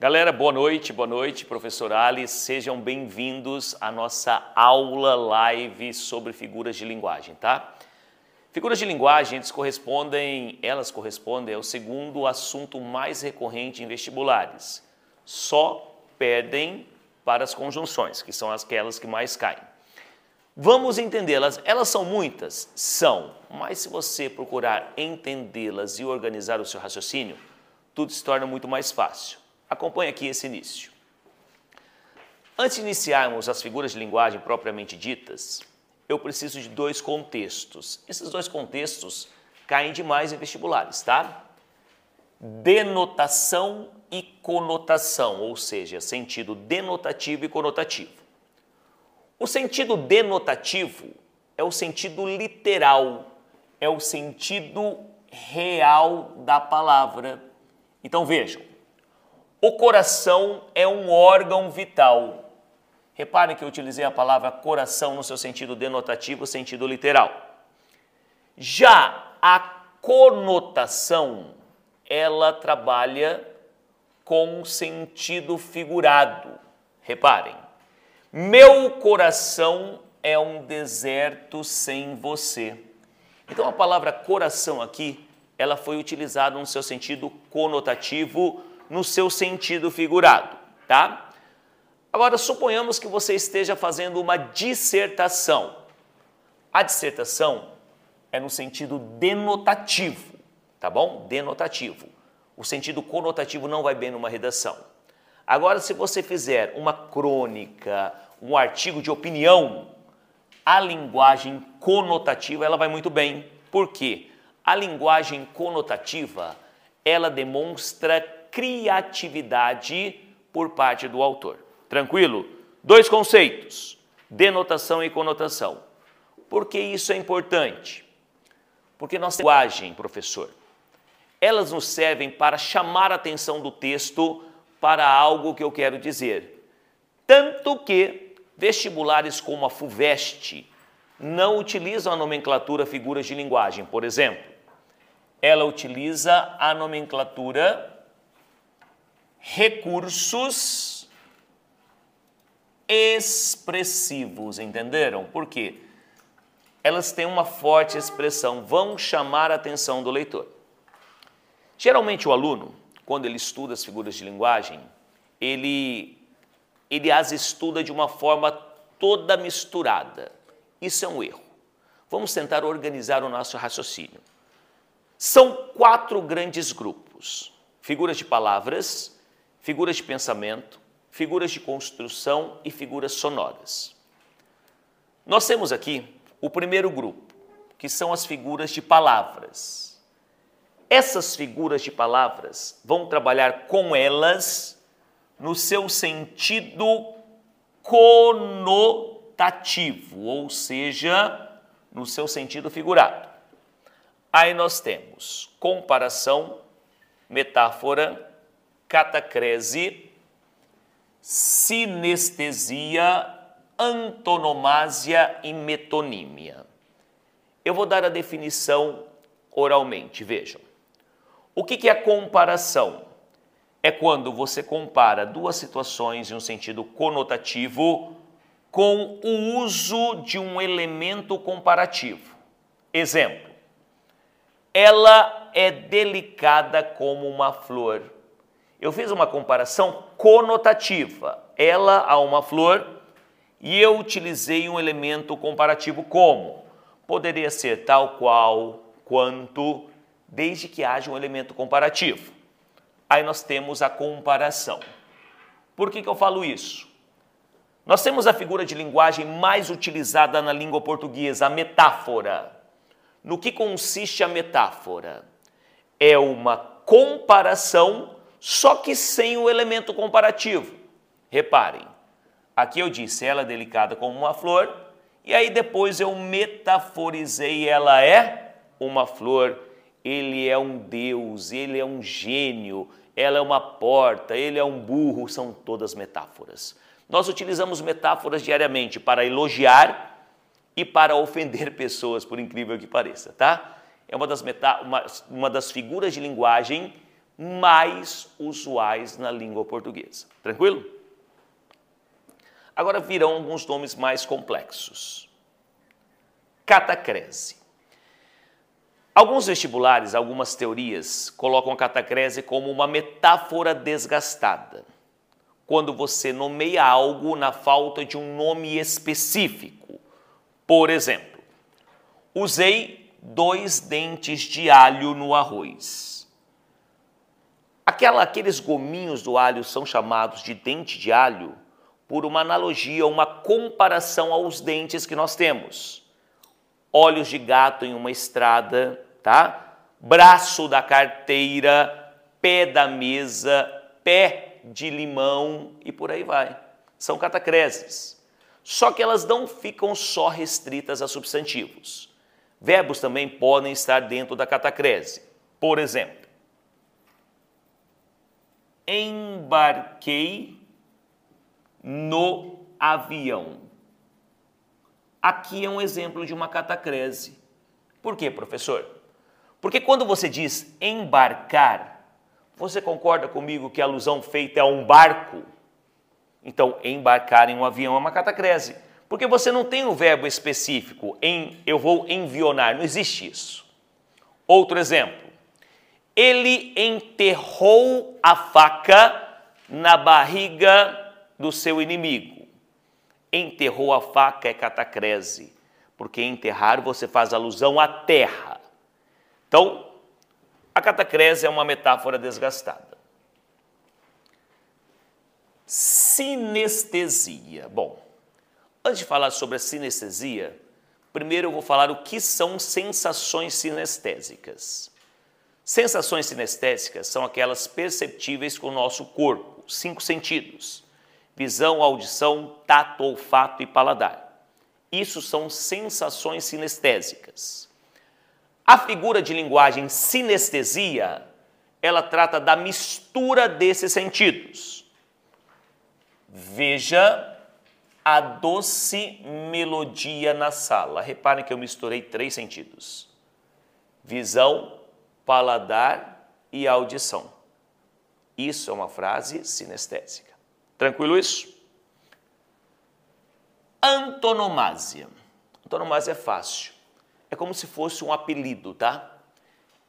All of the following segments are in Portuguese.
Galera, boa noite, boa noite, professor Ali. Sejam bem-vindos à nossa aula live sobre figuras de linguagem, tá? Figuras de linguagem, eles correspondem, elas correspondem ao segundo assunto mais recorrente em vestibulares. Só perdem para as conjunções, que são aquelas que mais caem. Vamos entendê-las. Elas são muitas? São. Mas se você procurar entendê-las e organizar o seu raciocínio, tudo se torna muito mais fácil. Acompanhe aqui esse início. Antes de iniciarmos as figuras de linguagem propriamente ditas, eu preciso de dois contextos. Esses dois contextos caem demais em vestibulares, tá? Denotação e conotação, ou seja, sentido denotativo e conotativo. O sentido denotativo é o sentido literal, é o sentido real da palavra. Então vejam, o coração é um órgão vital. Reparem que eu utilizei a palavra coração no seu sentido denotativo, sentido literal. Já a conotação, ela trabalha com sentido figurado. Reparem, meu coração é um deserto sem você. Então a palavra coração aqui, ela foi utilizada no seu sentido conotativo, no seu sentido figurado, tá? Agora, suponhamos que você esteja fazendo uma dissertação. A dissertação é no sentido denotativo, tá bom? Denotativo. O sentido conotativo não vai bem numa redação. Agora, se você fizer uma crônica, um artigo de opinião, a linguagem conotativa ela vai muito bem. Por quê? A linguagem conotativa ela demonstra criatividade por parte do autor. Tranquilo? Dois conceitos: denotação e conotação. Por que isso é importante? Porque nossa linguagem, professor, elas nos servem para chamar a atenção do texto para algo que eu quero dizer. Tanto que vestibulares como a FUVEST não utilizam a nomenclatura figuras de linguagem, por exemplo. Ela utiliza a nomenclatura recursos expressivos, entenderam? Por quê? Elas têm uma forte expressão, vão chamar a atenção do leitor. Geralmente o aluno, quando ele estuda as figuras de linguagem, ele, ele as estuda de uma forma toda misturada. Isso é um erro. Vamos tentar organizar o nosso raciocínio. São quatro grandes grupos: figuras de palavras, figuras de pensamento, figuras de construção e figuras sonoras. Nós temos aqui o primeiro grupo, que são as figuras de palavras. Essas figuras de palavras vão trabalhar com elas no seu sentido conotativo, ou seja, no seu sentido figurado. Aí nós temos comparação, metáfora, catacrese, sinestesia, antonomásia e metonímia. Eu vou dar a definição oralmente, vejam. O que é a comparação? É quando você compara duas situações em um sentido conotativo com o uso de um elemento comparativo. Exemplo: ela é delicada como uma flor. Eu fiz uma comparação conotativa, ela a uma flor, e eu utilizei um elemento comparativo como poderia ser tal qual, quanto, desde que haja um elemento comparativo. Aí nós temos a comparação. Por que, que eu falo isso? Nós temos a figura de linguagem mais utilizada na língua portuguesa, a metáfora. No que consiste a metáfora? É uma comparação só que sem o elemento comparativo. Reparem, aqui eu disse ela é delicada como uma flor, e aí depois eu metaforizei ela é uma flor, ele é um deus, ele é um gênio, ela é uma porta, ele é um burro, são todas metáforas. Nós utilizamos metáforas diariamente para elogiar e para ofender pessoas, por incrível que pareça, tá? É uma das, uma, uma das figuras de linguagem mais usuais na língua portuguesa. Tranquilo? Agora virão alguns nomes mais complexos. Catacrese. Alguns vestibulares, algumas teorias, colocam a catacrese como uma metáfora desgastada. Quando você nomeia algo na falta de um nome específico. Por exemplo, usei dois dentes de alho no arroz. Aquela, aqueles gominhos do alho são chamados de dente de alho por uma analogia, uma comparação aos dentes que nós temos. Olhos de gato em uma estrada, tá? Braço da carteira, pé da mesa, pé de limão e por aí vai. São catacreses. Só que elas não ficam só restritas a substantivos. Verbos também podem estar dentro da catacrese. Por exemplo, embarquei no avião. Aqui é um exemplo de uma catacrese. Por quê, professor? Porque quando você diz embarcar, você concorda comigo que a alusão feita é a um barco? Então, embarcar em um avião é uma catacrese. Porque você não tem o um verbo específico em eu vou envionar, não existe isso. Outro exemplo. Ele enterrou a faca na barriga do seu inimigo. Enterrou a faca é catacrese, porque enterrar você faz alusão à terra. Então, a catacrese é uma metáfora desgastada. Sinestesia. Bom, antes de falar sobre a sinestesia, primeiro eu vou falar o que são sensações sinestésicas. Sensações sinestésicas são aquelas perceptíveis com o nosso corpo, cinco sentidos: visão, audição, tato, olfato e paladar. Isso são sensações sinestésicas. A figura de linguagem sinestesia, ela trata da mistura desses sentidos. Veja a doce melodia na sala. Reparem que eu misturei três sentidos: visão, paladar e audição. Isso é uma frase sinestésica. Tranquilo isso? Antonomásia. Antonomásia é fácil é como se fosse um apelido, tá?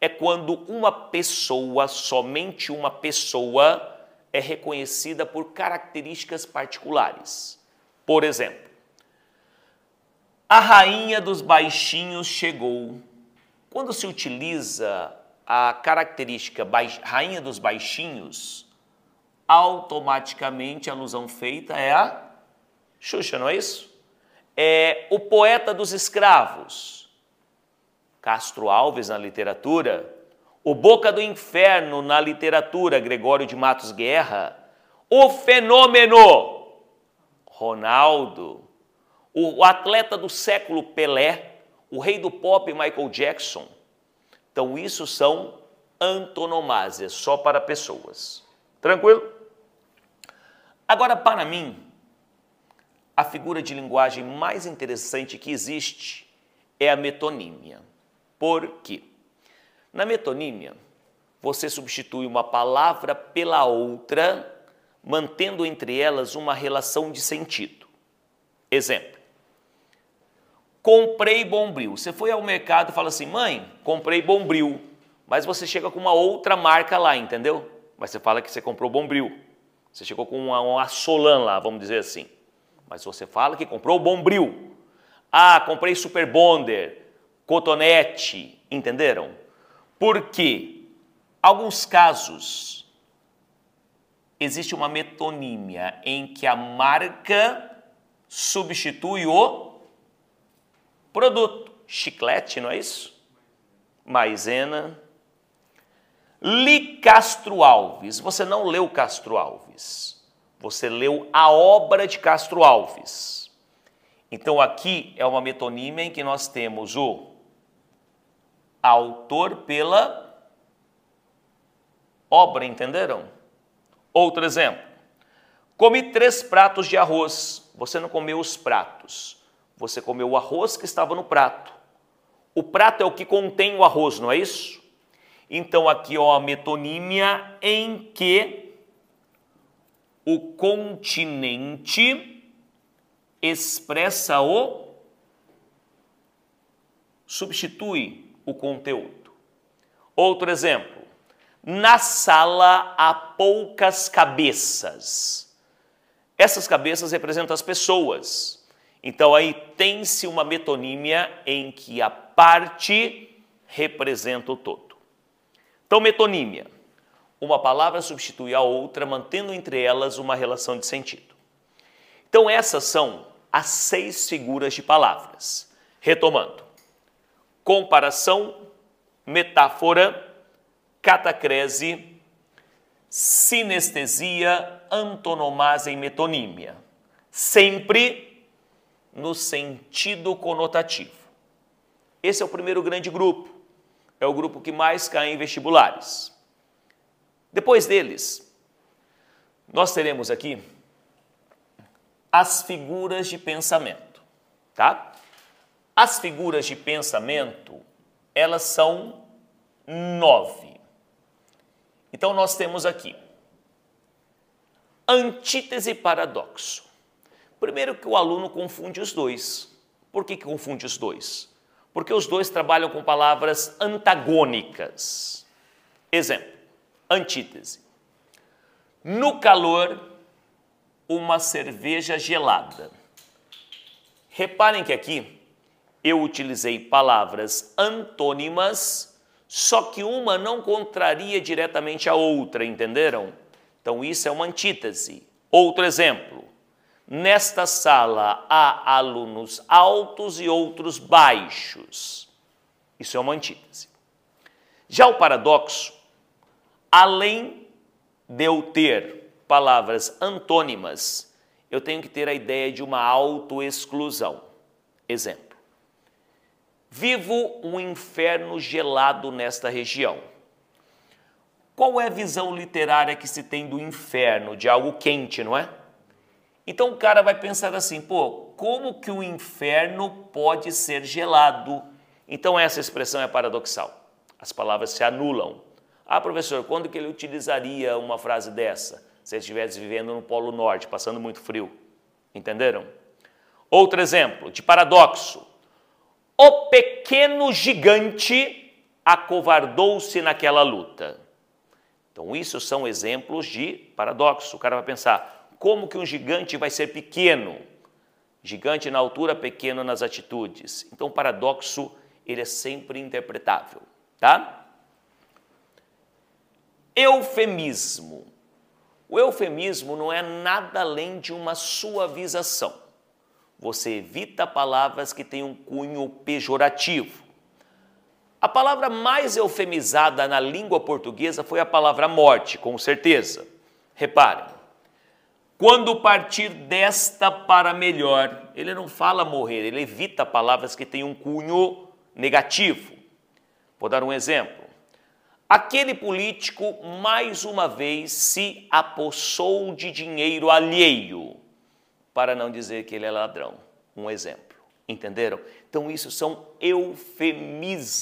É quando uma pessoa, somente uma pessoa, é reconhecida por características particulares. Por exemplo, a rainha dos baixinhos chegou. Quando se utiliza a característica rainha dos baixinhos, automaticamente a alusão feita é a Xuxa, não é isso? É o poeta dos escravos. Castro Alves na literatura, o Boca do Inferno na literatura, Gregório de Matos Guerra, o fenômeno. Ronaldo, o atleta do século Pelé, o rei do pop Michael Jackson. Então, isso são antonomásias, só para pessoas. Tranquilo? Agora, para mim, a figura de linguagem mais interessante que existe é a metonímia. Por quê? Na metonímia, você substitui uma palavra pela outra, mantendo entre elas uma relação de sentido. Exemplo: comprei bombril. Você foi ao mercado e fala assim: mãe, comprei bombril. Mas você chega com uma outra marca lá, entendeu? Mas você fala que você comprou bombril. Você chegou com uma, uma Solan lá, vamos dizer assim. Mas você fala que comprou bombril. Ah, comprei Super Bonder cotonete, entenderam? Porque alguns casos existe uma metonímia em que a marca substitui o produto. Chiclete, não é isso? Maisena. Li Castro Alves. Você não leu Castro Alves. Você leu a obra de Castro Alves. Então aqui é uma metonímia em que nós temos o autor pela obra, entenderam? Outro exemplo. Comi três pratos de arroz. Você não comeu os pratos. Você comeu o arroz que estava no prato. O prato é o que contém o arroz, não é isso? Então aqui ó, a metonímia em que o continente expressa o substitui o conteúdo. Outro exemplo. Na sala há poucas cabeças. Essas cabeças representam as pessoas. Então aí tem-se uma metonímia em que a parte representa o todo. Então, metonímia. Uma palavra substitui a outra, mantendo entre elas uma relação de sentido. Então, essas são as seis figuras de palavras. Retomando: comparação, metáfora, catacrese, sinestesia, antonomasia e metonímia. Sempre no sentido conotativo. Esse é o primeiro grande grupo. É o grupo que mais cai em vestibulares. Depois deles, nós teremos aqui as figuras de pensamento, tá? As figuras de pensamento, elas são nove. Então nós temos aqui antítese e paradoxo. Primeiro que o aluno confunde os dois. Por que, que confunde os dois? Porque os dois trabalham com palavras antagônicas. Exemplo, antítese. No calor, uma cerveja gelada. Reparem que aqui eu utilizei palavras antônimas, só que uma não contraria diretamente a outra, entenderam? Então isso é uma antítese. Outro exemplo. Nesta sala há alunos altos e outros baixos. Isso é uma antítese. Já o paradoxo, além de eu ter palavras antônimas, eu tenho que ter a ideia de uma autoexclusão. Exemplo. Vivo um inferno gelado nesta região. Qual é a visão literária que se tem do inferno, de algo quente, não é? Então o cara vai pensar assim, pô, como que o inferno pode ser gelado? Então essa expressão é paradoxal. As palavras se anulam. Ah, professor, quando que ele utilizaria uma frase dessa? Se ele estivesse vivendo no Polo Norte, passando muito frio. Entenderam? Outro exemplo de paradoxo. O pequeno gigante acovardou-se naquela luta. Então, isso são exemplos de paradoxo. O cara vai pensar, como que um gigante vai ser pequeno? Gigante na altura, pequeno nas atitudes. Então, o paradoxo, ele é sempre interpretável, tá? Eufemismo. O eufemismo não é nada além de uma suavização. Você evita palavras que têm um cunho pejorativo. A palavra mais eufemizada na língua portuguesa foi a palavra morte, com certeza. Reparem, quando partir desta para melhor, ele não fala morrer, ele evita palavras que têm um cunho negativo. Vou dar um exemplo. Aquele político mais uma vez se apossou de dinheiro alheio, para não dizer que ele é ladrão. Um exemplo. Entenderam? Então, isso são eufemismos,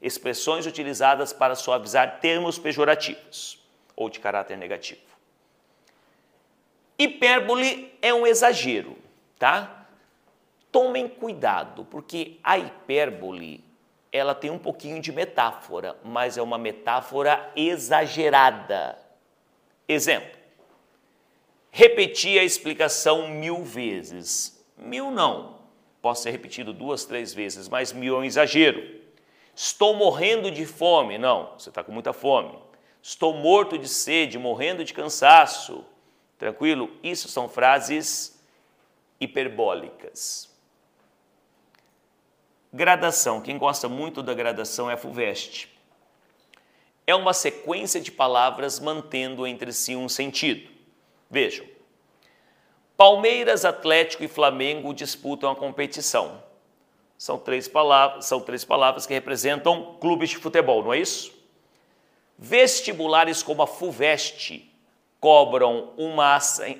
expressões utilizadas para suavizar termos pejorativos ou de caráter negativo. Hipérbole é um exagero, tá? Tomem cuidado, porque a hipérbole ela tem um pouquinho de metáfora, mas é uma metáfora exagerada. Exemplo: repeti a explicação mil vezes. Mil não, pode ser repetido duas, três vezes, mas mil é um exagero. Estou morrendo de fome. Não, você está com muita fome. Estou morto de sede, morrendo de cansaço. Tranquilo? Isso são frases hiperbólicas. Gradação. Quem gosta muito da gradação é a FUVEST. É uma sequência de palavras mantendo entre si um sentido. Vejam. Palmeiras, Atlético e Flamengo disputam a competição. São três palavras, são três palavras que representam clubes de futebol, não é isso? Vestibulares como a FUVEST cobram uma,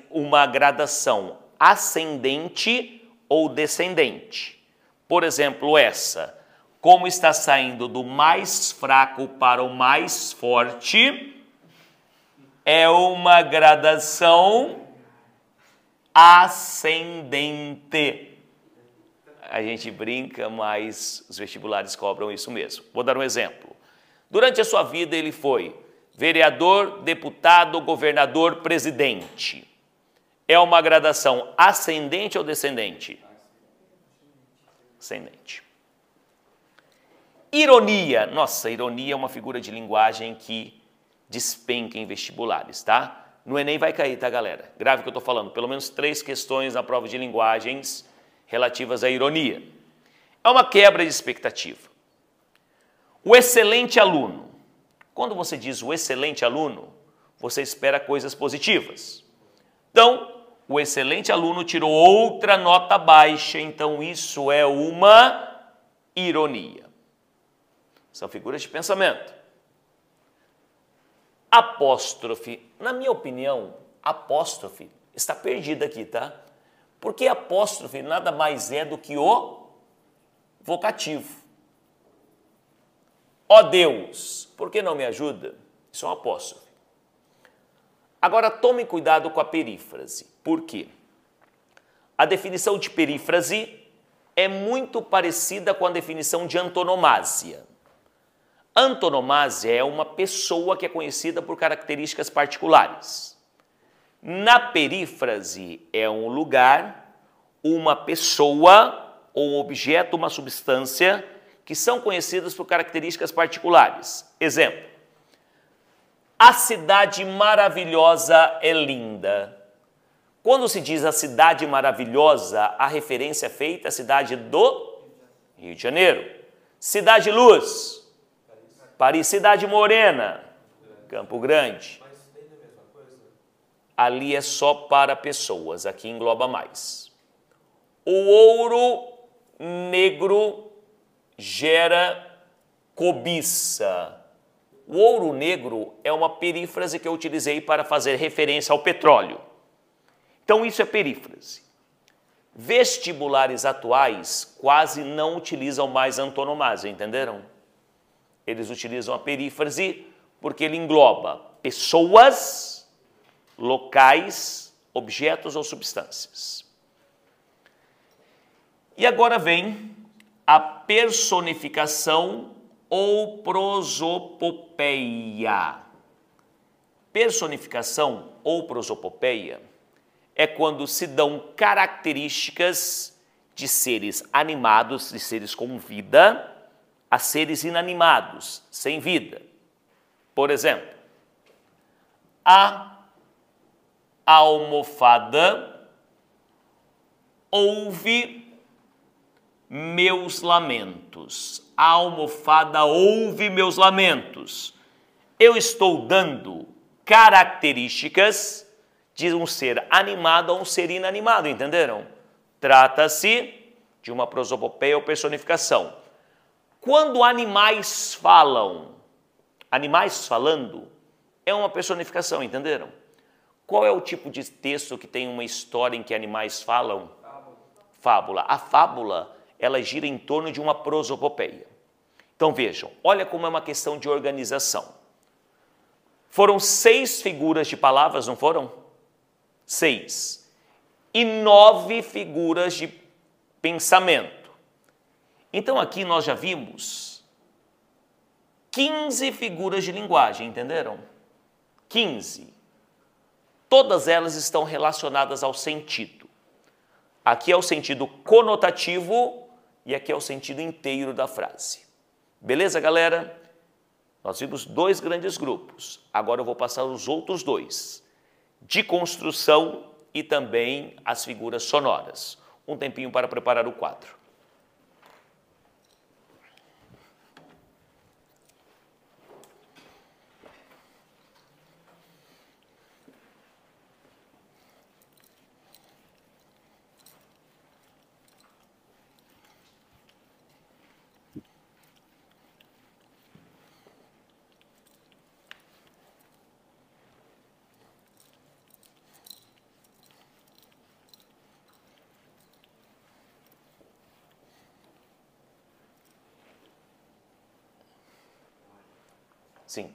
uma gradação ascendente ou descendente. Por exemplo, essa, como está saindo do mais fraco para o mais forte, é uma gradação ascendente. A gente brinca, mas os vestibulares cobram isso mesmo. Vou dar um exemplo. Durante a sua vida, ele foi vereador, deputado, governador, presidente. É uma gradação ascendente ou descendente? Ascendente. Ironia. Nossa, ironia é uma figura de linguagem que despenca em vestibulares, tá? No Enem vai cair, tá, galera? Grave o que eu estou falando. Pelo menos três questões na prova de linguagens relativas à ironia. É uma quebra de expectativa. O excelente aluno. Quando você diz o excelente aluno, você espera coisas positivas. Então, o excelente aluno tirou outra nota baixa, então isso é uma ironia. São figuras de pensamento. Apóstrofe. Na minha opinião, apóstrofe está perdida aqui, tá? Porque apóstrofe nada mais é do que o vocativo. Ó Deus, por que não me ajuda? Isso é um apóstrofe. Agora tome cuidado com a perífrase. Por quê? A definição de perífrase é muito parecida com a definição de antonomásia. Antonomásia é uma pessoa que é conhecida por características particulares. Na perífrase é um lugar, uma pessoa ou um objeto, uma substância que são conhecidas por características particulares. Exemplo: a cidade maravilhosa é linda. Quando se diz a cidade maravilhosa, a referência é feita à cidade do Rio de Janeiro. Cidade Luz, Paris, Cidade Morena, Campo Grande. Ali é só para pessoas, aqui engloba mais. O ouro negro gera cobiça. O ouro negro é uma perífrase que eu utilizei para fazer referência ao petróleo. Então, isso é perífrase. Vestibulares atuais quase não utilizam mais antonomásia, entenderam? Eles utilizam a perífrase porque ele engloba pessoas, locais, objetos ou substâncias. E agora vem a personificação ou prosopopeia. Personificação ou prosopopeia é quando se dão características de seres animados, de seres com vida, a seres inanimados, sem vida. Por exemplo, a almofada ouve meus lamentos. A almofada ouve meus lamentos. Eu estou dando características de um ser animado a um ser inanimado, entenderam? Trata-se de uma prosopopeia ou personificação. Quando animais falam, animais falando, é uma personificação, entenderam? Qual é o tipo de texto que tem uma história em que animais falam? Fábula. fábula. A fábula, ela gira em torno de uma prosopopeia. Então vejam, olha como é uma questão de organização. Foram seis figuras de palavras, não foram? Seis. E nove figuras de pensamento. Então aqui nós já vimos 15 figuras de linguagem, entenderam? 15. Todas elas estão relacionadas ao sentido. Aqui é o sentido conotativo e aqui é o sentido inteiro da frase. Beleza, galera? Nós vimos dois grandes grupos. Agora eu vou passar os outros dois: de construção e também as figuras sonoras. Um tempinho para preparar o quadro. Sim.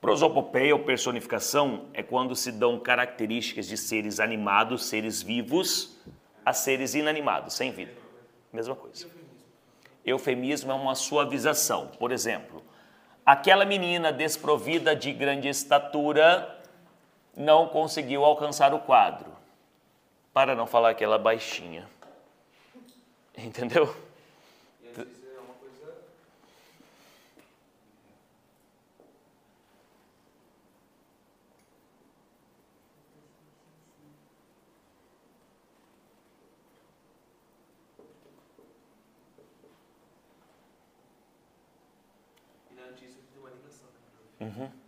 Prosopopeia ou personificação é quando se dão características de seres animados, seres vivos, a seres inanimados, sem vida. Mesma coisa. Eufemismo é uma suavização. Por exemplo, aquela menina desprovida de grande estatura não conseguiu alcançar o quadro. Para não falar que ela é baixinha. Entendeu? Mm-hmm.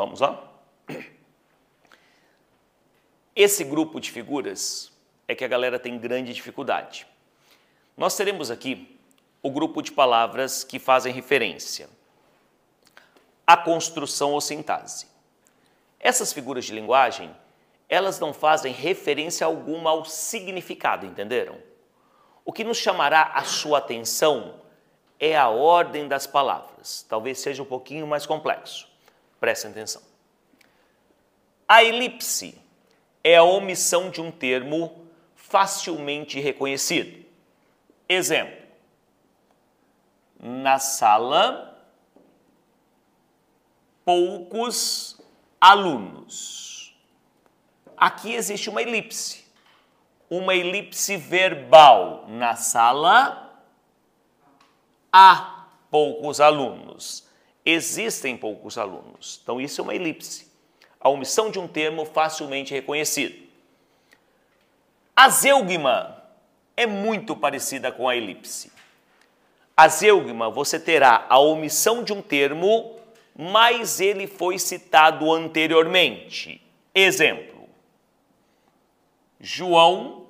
Vamos lá? Esse grupo de figuras é que a galera tem grande dificuldade. Nós teremos aqui o grupo de palavras que fazem referência à construção ou sintase. Essas figuras de linguagem, elas não fazem referência alguma ao significado, entenderam? O que nos chamará a sua atenção é a ordem das palavras. Talvez seja um pouquinho mais complexo. Prestem atenção. A elipse é a omissão de um termo facilmente reconhecido. Exemplo: na sala, poucos alunos. Aqui existe uma elipse. Uma elipse verbal. Na sala, há poucos alunos existem poucos alunos. Então, isso é uma elipse. A omissão de um termo facilmente reconhecido. A zeugma é muito parecida com a elipse. A zeugma, você terá a omissão de um termo, mas ele foi citado anteriormente. Exemplo: João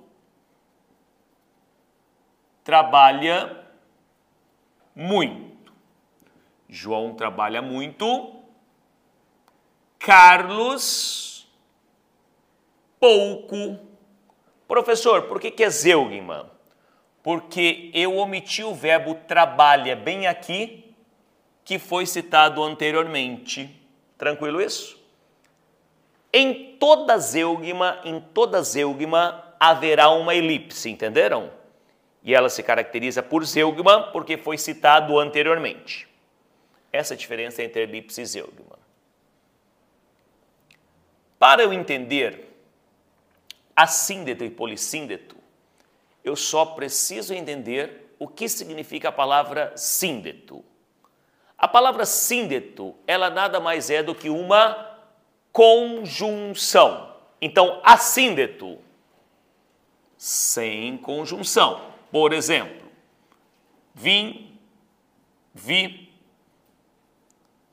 trabalha muito. João trabalha muito. Carlos, pouco. Professor, por que, que é zeugma? Porque eu omiti o verbo trabalha bem aqui, que foi citado anteriormente. Tranquilo isso? Em toda zeugma, em toda zeugma haverá uma elipse, entenderam? E ela se caracteriza por zeugma porque foi citado anteriormente. Essa diferença entre elipse e zeugma. Para eu entender assíndeto e polissíndeto, eu só preciso entender o que significa a palavra síndeto. A palavra síndeto, ela nada mais é do que uma conjunção. Então, assíndeto, sem conjunção. Por exemplo, vim, vi,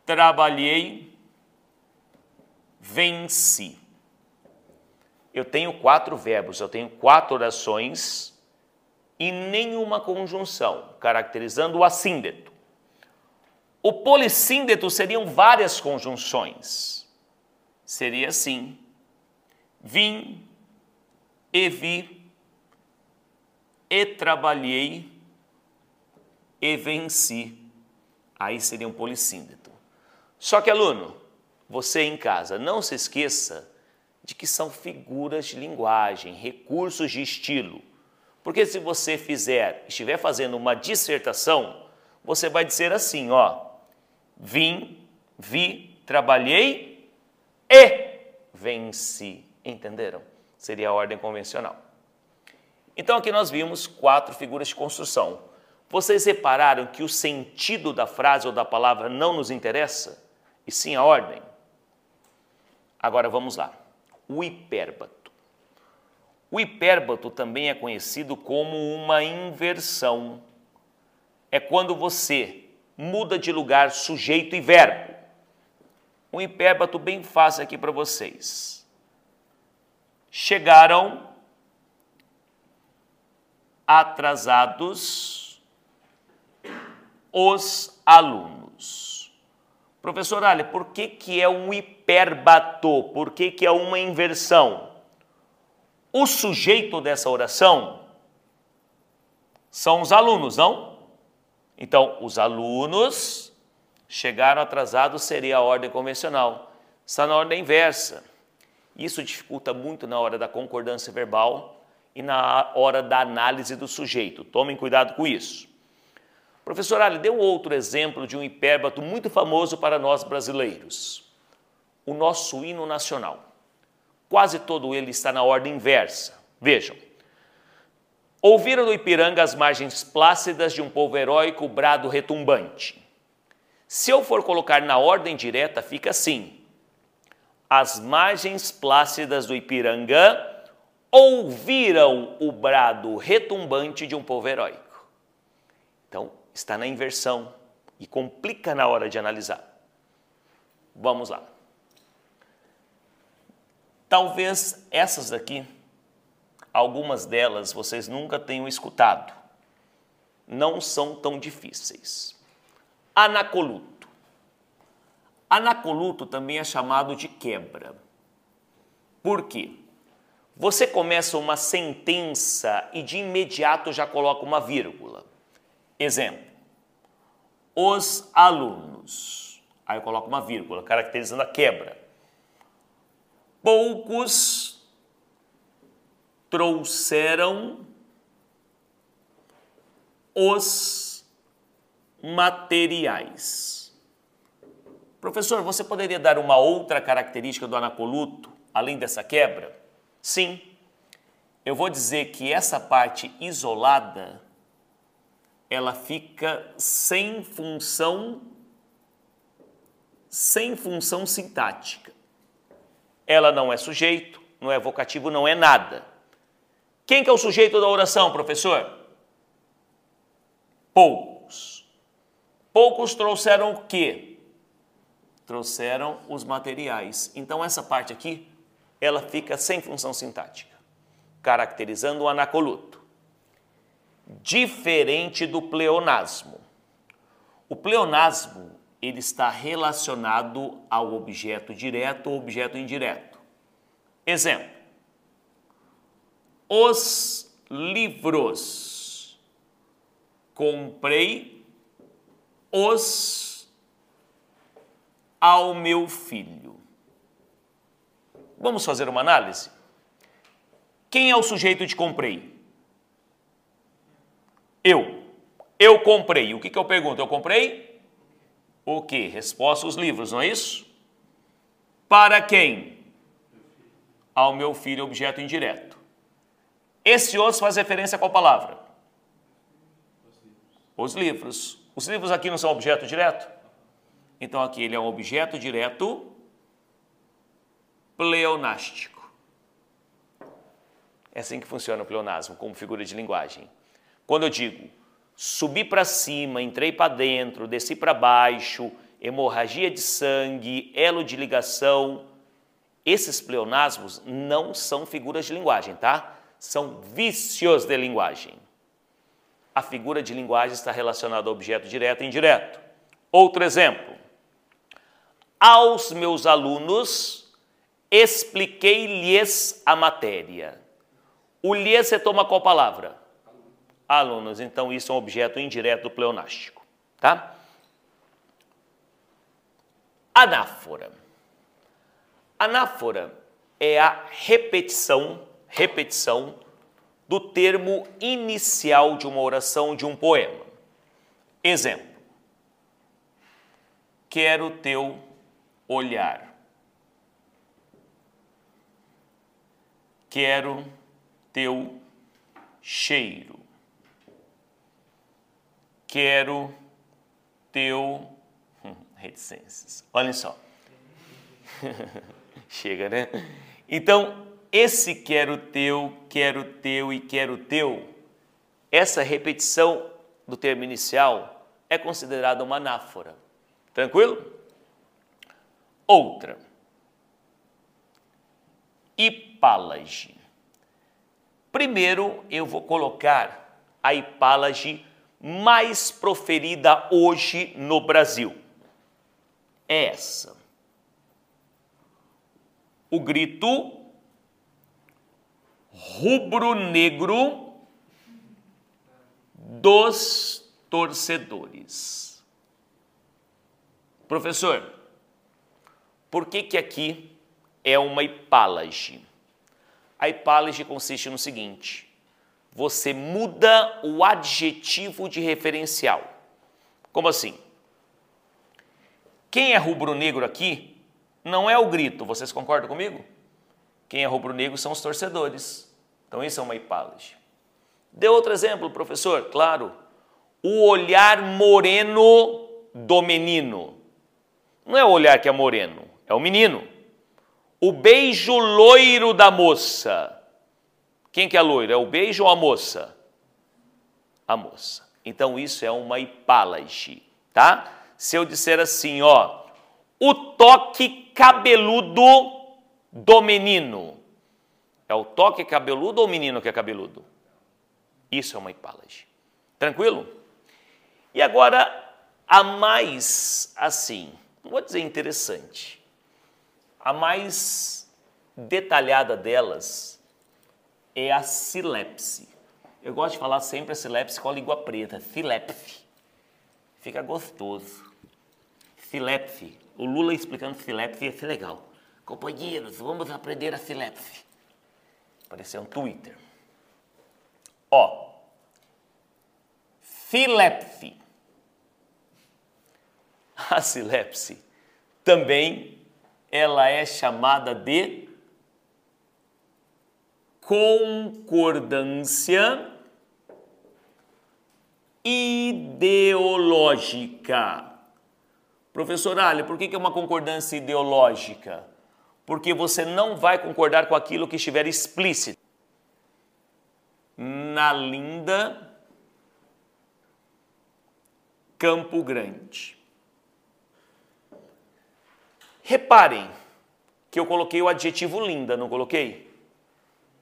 trabalhei, venci. Eu tenho quatro verbos, eu tenho quatro orações e nenhuma conjunção, caracterizando o assíndeto. O polissíndeto seriam várias conjunções. Seria assim: vim, e vi, e trabalhei, e venci. Aí seria um polissíndeto. Só que, aluno, você em casa, não se esqueça de que são figuras de linguagem, recursos de estilo. Porque se você fizer, estiver fazendo uma dissertação, você vai dizer assim, ó: vim, vi, trabalhei e venci. Entenderam? Seria a ordem convencional. Então aqui nós vimos quatro figuras de construção. Vocês repararam que o sentido da frase ou da palavra não nos interessa, e sim a ordem? Agora vamos lá. O hipérbato. O hipérbato também é conhecido como uma inversão. É quando você muda de lugar sujeito e verbo. Um hipérbato bem fácil aqui para vocês. Chegaram atrasados os alunos. Professor, olha, por que, que é um hiperbato? Por que, que é uma inversão? O sujeito dessa oração são os alunos, não? Então, os alunos chegaram atrasados seria a ordem convencional. Está na ordem inversa. Isso dificulta muito na hora da concordância verbal e na hora da análise do sujeito. Tomem cuidado com isso. Professor Ali, dê um outro exemplo de um hipérbato muito famoso para nós brasileiros. O nosso hino nacional. Quase todo ele está na ordem inversa. Vejam. Ouviram no Ipiranga as margens plácidas de um povo heróico brado retumbante. Se eu for colocar na ordem direta, fica assim: As margens plácidas do Ipiranga ouviram o brado retumbante de um povo heróico. Então, está na inversão e complica na hora de analisar. Vamos lá. Talvez essas daqui, algumas delas vocês nunca tenham escutado. Não são tão difíceis. Anacoluto. Anacoluto também é chamado de quebra. Por quê? Você começa uma sentença e de imediato já coloca uma vírgula. Exemplo: os alunos. Aí eu coloco uma vírgula, caracterizando a quebra. Poucos trouxeram os materiais. Professor, você poderia dar uma outra característica do anacoluto, além dessa quebra? Sim, eu vou dizer que essa parte isolada ela fica sem função sem função sintática. Ela não é sujeito, não é vocativo, não é nada. Quem que é o sujeito da oração, professor? Poucos. Poucos trouxeram o quê? Trouxeram os materiais. Então essa parte aqui ela fica sem função sintática, caracterizando o anacoluto. Diferente do pleonasmo. O pleonasmo ele está relacionado ao objeto direto ou objeto indireto. Exemplo: os livros. Comprei os ao meu filho. Vamos fazer uma análise? Quem é o sujeito de comprei? Eu. Eu comprei. O que, que eu pergunto? Eu comprei? O que? Resposta os livros, não é isso? Para quem? Ao meu filho, objeto indireto. Esse os faz referência a qual palavra? Os livros. Os livros aqui não são objeto direto? Então aqui ele é um objeto direto pleonástico. É assim que funciona o pleonasmo, como figura de linguagem. Quando eu digo subi para cima, entrei para dentro, desci para baixo, hemorragia de sangue, elo de ligação, esses pleonasmos não são figuras de linguagem, tá? São vícios de linguagem. A figura de linguagem está relacionada ao objeto direto e indireto. Outro exemplo. Aos meus alunos expliquei-lhes a matéria. O lhes toma qual palavra? Alunos. Então, isso é um objeto indireto do pleonástico. Tá? Anáfora. Anáfora é a repetição, repetição do termo inicial de uma oração de um poema. Exemplo: Quero teu olhar. Quero teu cheiro. Quero teu hum, reticências. Olhem só. Chega, né? Então, esse quero teu, quero teu e quero teu, essa repetição do termo inicial é considerada uma anáfora. Tranquilo? Outra. Hipálage. Primeiro eu vou colocar a hipálage mais proferida hoje no Brasil. É essa. O grito rubro-negro dos torcedores. Professor, por que que aqui é uma hipálage? A hipálage consiste no seguinte: você muda o adjetivo de referencial. Como assim? Quem é rubro-negro aqui não é o grito, vocês concordam comigo? Quem é rubro-negro são os torcedores. Então isso é uma hipálage. Dê outro exemplo, professor. Claro. O olhar moreno do menino. Não é o olhar que é moreno, é o menino. O beijo loiro da moça. Quem que é loiro? É o beijo ou a moça? A moça. Então isso é uma hipálage, tá? Se eu disser assim, ó, o toque cabeludo do menino. É o toque cabeludo ou o menino que é cabeludo? Isso é uma hipálage. Tranquilo? E agora, a mais, assim, não vou dizer interessante, a mais detalhada delas é a silepse. Eu gosto de falar sempre a silepse com a língua preta, silepse. Fica gostoso. Silepse. O Lula explicando silepse ia ser legal. Companheiros, vamos aprender a silepse. Apareceu um Twitter. Ó, silepse. A silepse também ela é chamada de concordância ideológica. Professor Ali, por que é uma concordância ideológica? Porque você não vai concordar com aquilo que estiver explícito. Na linda Campo Grande. Reparem que eu coloquei o adjetivo linda, não coloquei?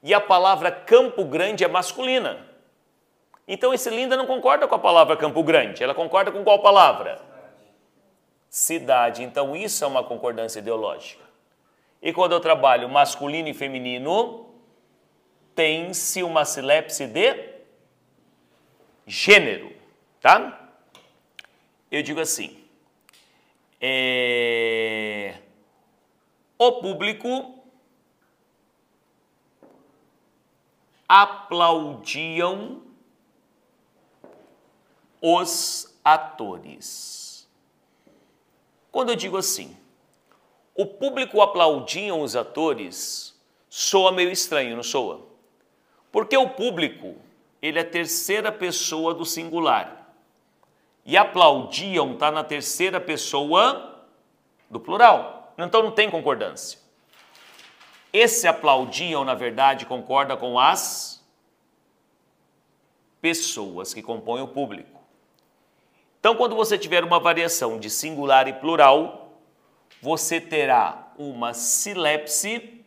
E a palavra Campo Grande é masculina. Então esse linda não concorda com a palavra Campo Grande, ela concorda com qual palavra? cidade. Então, isso é uma concordância ideológica. E quando eu trabalho masculino e feminino, tem-se uma silepse de gênero, tá? Eu digo assim, é, o público aplaudiam os atores. Quando eu digo assim, o público aplaudiam os atores, soa meio estranho, não soa? Porque o público, ele é a terceira pessoa do singular. E aplaudiam está na terceira pessoa do plural. Então não tem concordância. Esse aplaudiam, na verdade, concorda com as pessoas que compõem o público. Então, quando você tiver uma variação de singular e plural, você terá uma silepse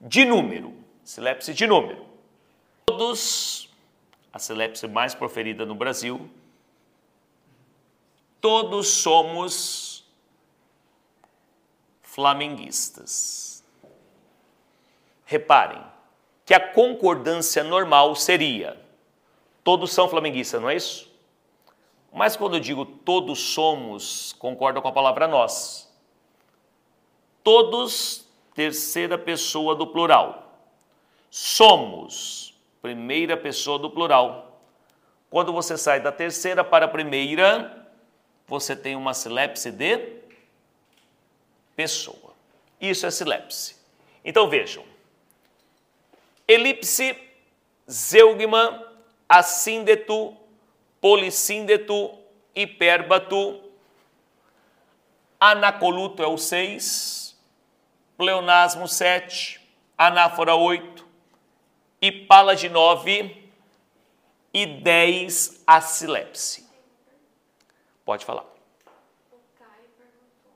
de número. Silepse de número. Todos, a silepse mais proferida no Brasil, todos somos flamenguistas. Reparem que a concordância normal seria: todos são flamenguistas, não é isso? Mas quando eu digo todos somos, concordo com a palavra nós. Todos terceira pessoa do plural. Somos, primeira pessoa do plural. Quando você sai da terceira para a primeira, você tem uma silepse de pessoa. Isso é silepse. Então vejam: elipse, zeugma, assíndeto, polissíndeto, hipérbato, anacoluto é o 6, pleonasmo 7, anáfora 8, e de 9 e 10 a silepse. Pode falar. O Caio perguntou: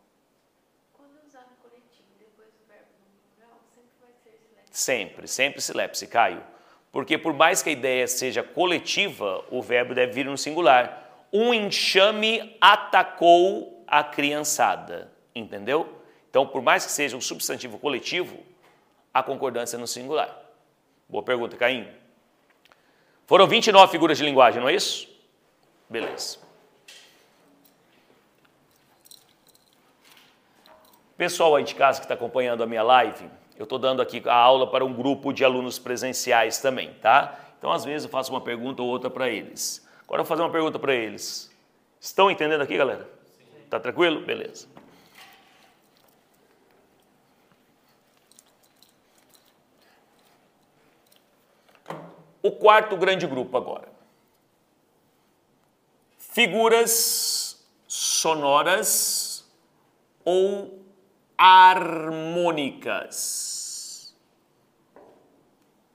quando usar no coletivo depois do verbo no plural, sempre vai ser silepse? Sempre, sempre silepse, Caio. Porque por mais que a ideia seja coletiva, o verbo deve vir no singular. Um enxame atacou a criançada, entendeu? Então, por mais que seja um substantivo coletivo, a concordância é no singular. Boa pergunta, Caim. Foram 29 figuras de linguagem, não é isso? Beleza. Pessoal aí de casa que está acompanhando a minha live, eu estou dando aqui a aula para um grupo de alunos presenciais também, tá? Então, às vezes, eu faço uma pergunta ou outra para eles. Agora, eu vou fazer uma pergunta para eles. Estão entendendo aqui, galera? Sim. Tá tranquilo? Beleza. O quarto grande grupo agora. Figuras sonoras ou harmônicas.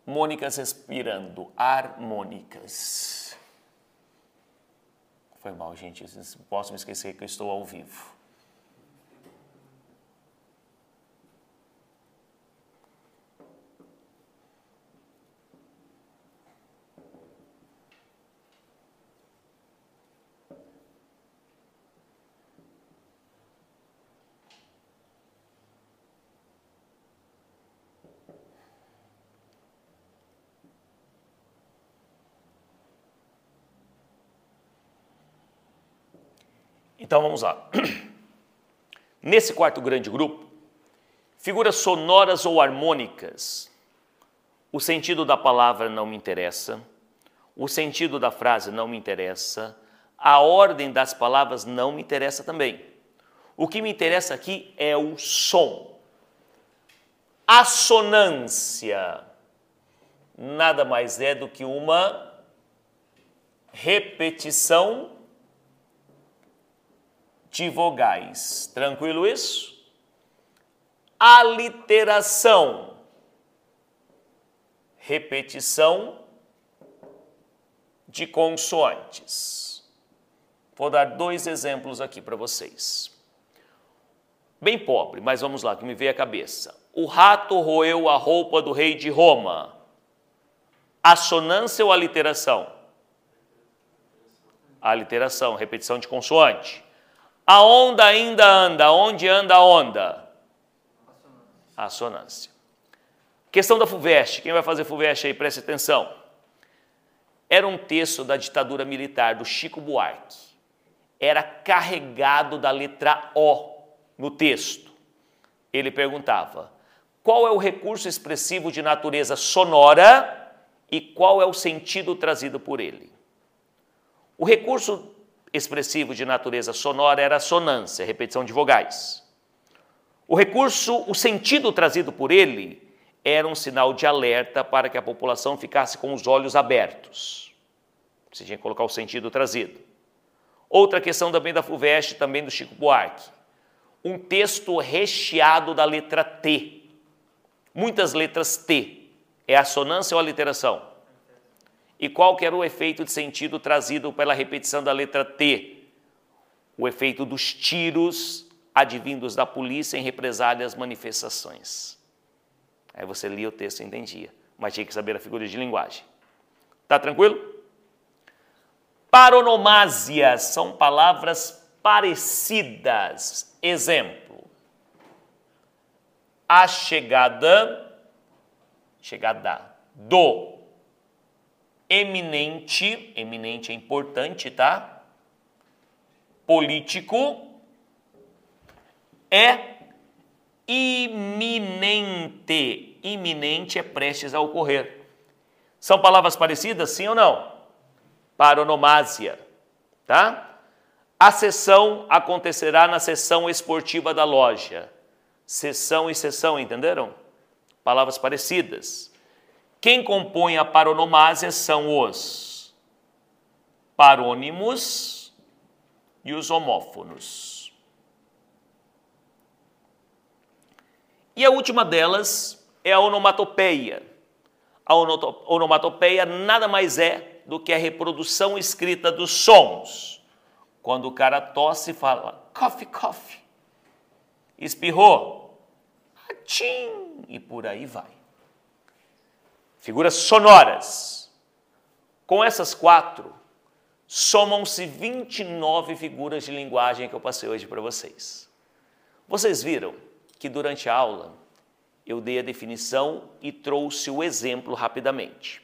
Mônicas respirando, harmônicas. Foi mal, gente. Posso me esquecer que eu estou ao vivo. Então vamos lá. Nesse quarto grande grupo, figuras sonoras ou harmônicas. O sentido da palavra não me interessa, o sentido da frase não me interessa, a ordem das palavras não me interessa também. O que me interessa aqui é o som. Assonância nada mais é do que uma repetição de vogais. Tranquilo isso? Aliteração. Repetição de consoantes. Vou dar dois exemplos aqui para vocês. Bem pobre, mas vamos lá, que me veio a cabeça. O rato roeu a roupa do rei de Roma. Assonância ou aliteração? Aliteração, repetição de consoante. A onda ainda anda. Onde anda a onda? A assonância. Questão da FUVEST. Quem vai fazer FUVEST aí, preste atenção. Era um texto da ditadura militar do Chico Buarque. Era carregado da letra O no texto. Ele perguntava: qual é o recurso expressivo de natureza sonora e qual é o sentido trazido por ele? O recurso expressivo de natureza sonora era a sonância, repetição de vogais. O recurso, o sentido trazido por ele era um sinal de alerta para que a população ficasse com os olhos abertos. Você tinha que colocar o sentido trazido. Outra questão também da FUVEST, também do Chico Buarque. Um texto recheado da letra T. Muitas letras T. É a sonância ou a literação? E qual que era o efeito de sentido trazido pela repetição da letra T? O efeito dos tiros advindos da polícia em represália às manifestações. Aí você lia o texto e entendia, mas tinha que saber a figura de linguagem. Tá tranquilo? Paronomásias são palavras parecidas. Exemplo: a chegada, chegada do eminente, eminente é importante, tá? Político é iminente. Iminente é prestes a ocorrer. São palavras parecidas, sim ou não? Paronomásia, tá? A sessão acontecerá na sessão esportiva da loja. Sessão e sessão, entenderam? Palavras parecidas. Quem compõe a paronomásia são os parônimos e os homófonos. E a última delas é a onomatopeia. A onomatopeia nada mais é do que a reprodução escrita dos sons. Quando o cara tosse, fala coffee, coffee. Espirrou, atim, e por aí vai. Figuras sonoras. Com essas quatro, somam-se 29 figuras de linguagem que eu passei hoje para vocês. Vocês viram que durante a aula eu dei a definição e trouxe o exemplo rapidamente.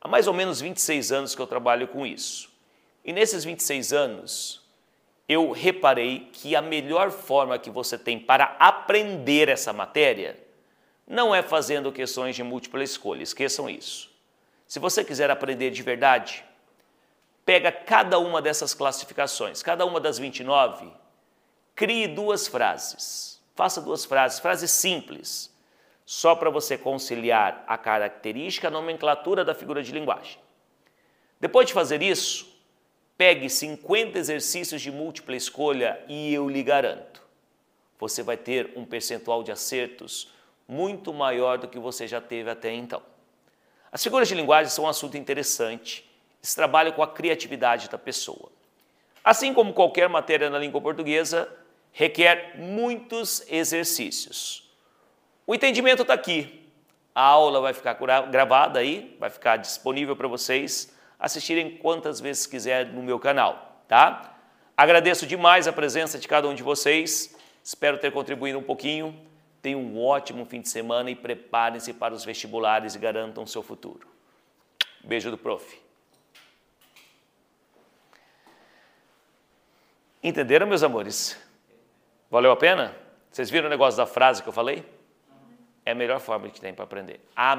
Há mais ou menos 26 anos que eu trabalho com isso. E nesses 26 anos, eu reparei que a melhor forma que você tem para aprender essa matéria não é fazendo questões de múltipla escolha, esqueçam isso. Se você quiser aprender de verdade, pega cada uma dessas classificações, cada uma das 29, crie duas frases. Faça duas frases, frases simples, só para você conciliar a característica, a nomenclatura da figura de linguagem. Depois de fazer isso, pegue 50 exercícios de múltipla escolha e eu lhe garanto, você vai ter um percentual de acertos muito maior do que você já teve até então. As figuras de linguagem são um assunto interessante. Eles trabalham com a criatividade da pessoa. Assim como qualquer matéria na língua portuguesa, requer muitos exercícios. O entendimento está aqui. A aula vai ficar gravada aí, vai ficar disponível para vocês assistirem quantas vezes quiser no meu canal, tá? Agradeço demais a presença de cada um de vocês. Espero ter contribuído um pouquinho. Tenham um ótimo fim de semana e preparem-se para os vestibulares e garantam seu futuro. Beijo do prof. Entenderam, meus amores? Valeu a pena? Vocês viram o negócio da frase que eu falei? É a melhor forma que tem para aprender.